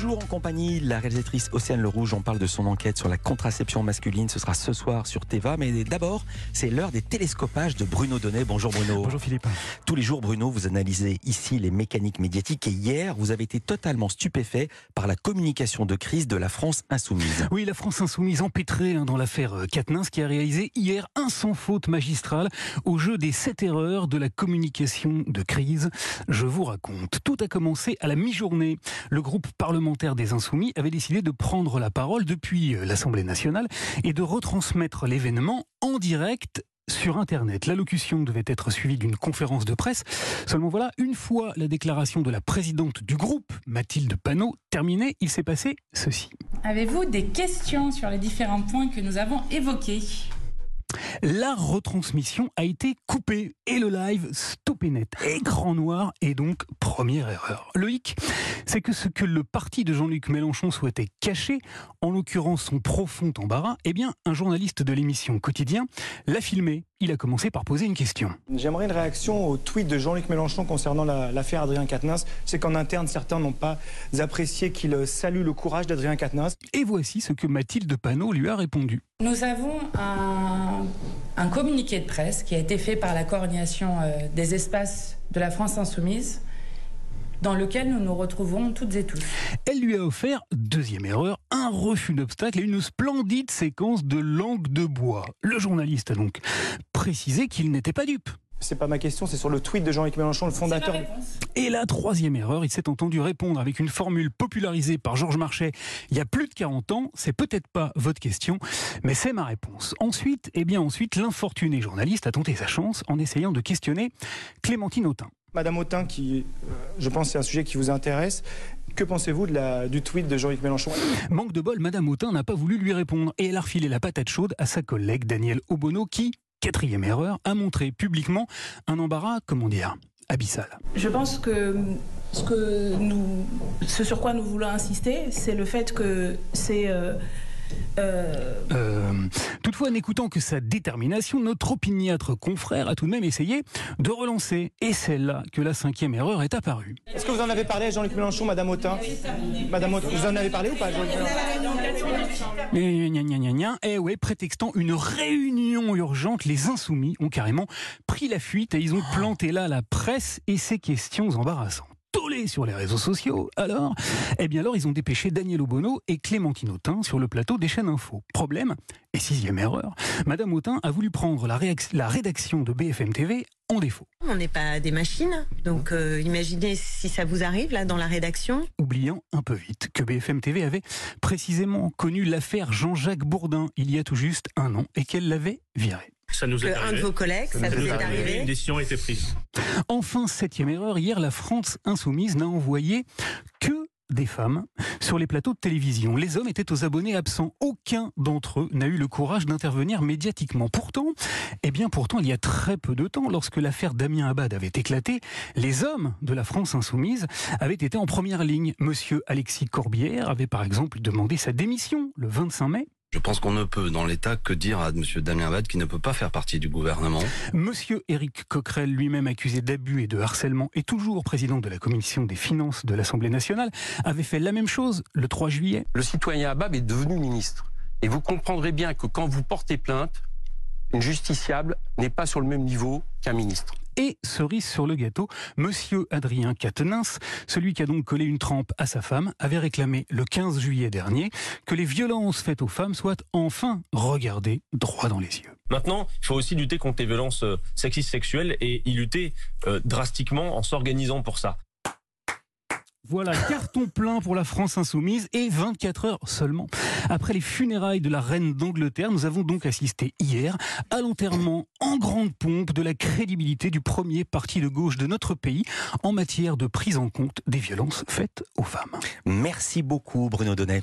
Toujours en compagnie de la réalisatrice Océane Le Rouge. On parle de son enquête sur la contraception masculine. Ce sera ce soir sur Teva. Mais d'abord, c'est l'heure des télescopages de Bruno Donnet. Bonjour Bruno. Bonjour Philippe. Tous les jours, Bruno, vous analysez ici les mécaniques médiatiques. Et hier, vous avez été totalement stupéfait par la communication de crise de la France insoumise. Oui, la France insoumise empêtrée hein, dans l'affaire Katnins qui a réalisé hier un sans faute magistral au jeu des sept erreurs de la communication de crise. Je vous raconte. Tout a commencé à la mi-journée. Le groupe parlementaire des Insoumis avait décidé de prendre la parole depuis euh, l'Assemblée nationale et de retransmettre l'événement en direct sur Internet. L'allocution devait être suivie d'une conférence de presse. Seulement voilà, une fois la déclaration de la présidente du groupe, Mathilde Panot, terminée, il s'est passé ceci. Avez-vous des questions sur les différents points que nous avons évoqués? La retransmission a été coupée et le live stoppé net. Écran noir et donc première erreur. Loïc, c'est que ce que le parti de Jean-Luc Mélenchon souhaitait cacher, en l'occurrence son profond embarras, eh bien un journaliste de l'émission Quotidien l'a filmé. Il a commencé par poser une question. J'aimerais une réaction au tweet de Jean-Luc Mélenchon concernant l'affaire Adrien Quatennens. C'est qu'en interne, certains n'ont pas apprécié qu'il salue le courage d'Adrien Quatennens. Et voici ce que Mathilde Panot lui a répondu. Nous avons un, un communiqué de presse qui a été fait par la coordination euh, des espaces de la France insoumise dans lequel nous nous retrouvons toutes et tous. Elle lui a offert, deuxième erreur, un refus d'obstacle et une splendide séquence de langue de bois. Le journaliste a donc précisé qu'il n'était pas dupe. C'est pas ma question, c'est sur le tweet de Jean-Luc Mélenchon, le fondateur. Et la troisième erreur, il s'est entendu répondre avec une formule popularisée par Georges Marchais il y a plus de 40 ans. C'est peut-être pas votre question, mais c'est ma réponse. Ensuite, eh bien ensuite, l'infortuné journaliste a tenté sa chance en essayant de questionner Clémentine Autain. Madame Autain, qui, euh, je pense, c'est un sujet qui vous intéresse. Que pensez-vous du tweet de Jean-Luc Mélenchon? Manque de bol, Madame Autain n'a pas voulu lui répondre et elle a refilé la patate chaude à sa collègue Daniel Obono qui, quatrième erreur, a montré publiquement un embarras, comment dire, abyssal. Je pense que ce, que nous, ce sur quoi nous voulons insister, c'est le fait que c'est... Euh, euh, euh, toutefois, n'écoutant que sa détermination, notre opiniâtre confrère a tout de même essayé de relancer. Et c'est là que la cinquième erreur est apparue. Est-ce que vous en avez parlé à Jean-Luc Mélenchon, Madame Autain Madame Autain, vous en avez parlé ou pas, Jean-Luc Mélenchon Eh ouais, prétextant une réunion urgente, les insoumis ont carrément pris la fuite et ils ont planté là la presse et ses questions embarrassantes sur les réseaux sociaux. Alors, eh bien alors, ils ont dépêché Daniel Obono et Clémentine Autain sur le plateau des chaînes info. Problème, et sixième erreur, Madame Autain a voulu prendre la, la rédaction de BFM TV en défaut. On n'est pas des machines, donc euh, imaginez si ça vous arrive là dans la rédaction. Oubliant un peu vite que BFM TV avait précisément connu l'affaire Jean-Jacques Bourdin il y a tout juste un an et qu'elle l'avait viré. Ça nous est Un de vos collègues, ça, vous est arrivé. Une décision a été prise. Enfin, septième erreur, hier la France insoumise n'a envoyé que des femmes sur les plateaux de télévision. Les hommes étaient aux abonnés absents. Aucun d'entre eux n'a eu le courage d'intervenir médiatiquement. Pourtant, eh bien pourtant, il y a très peu de temps, lorsque l'affaire Damien Abad avait éclaté, les hommes de la France insoumise avaient été en première ligne. Monsieur Alexis Corbière avait par exemple demandé sa démission le 25 mai je pense qu'on ne peut, dans l'État, que dire à M. Damien Abad qui ne peut pas faire partie du gouvernement. Monsieur Éric Coquerel, lui-même accusé d'abus et de harcèlement et toujours président de la commission des finances de l'Assemblée nationale, avait fait la même chose le 3 juillet. Le citoyen Abad est devenu ministre. Et vous comprendrez bien que quand vous portez plainte, une justiciable n'est pas sur le même niveau qu'un ministre. Et cerise sur le gâteau, monsieur Adrien Quatennens, celui qui a donc collé une trempe à sa femme, avait réclamé le 15 juillet dernier que les violences faites aux femmes soient enfin regardées droit dans les yeux. Maintenant, il faut aussi lutter contre les violences euh, sexistes sexuelles et y lutter euh, drastiquement en s'organisant pour ça. Voilà, carton plein pour la France insoumise et 24 heures seulement. Après les funérailles de la reine d'Angleterre, nous avons donc assisté hier à l'enterrement en grande pompe de la crédibilité du premier parti de gauche de notre pays en matière de prise en compte des violences faites aux femmes. Merci beaucoup Bruno Donnet.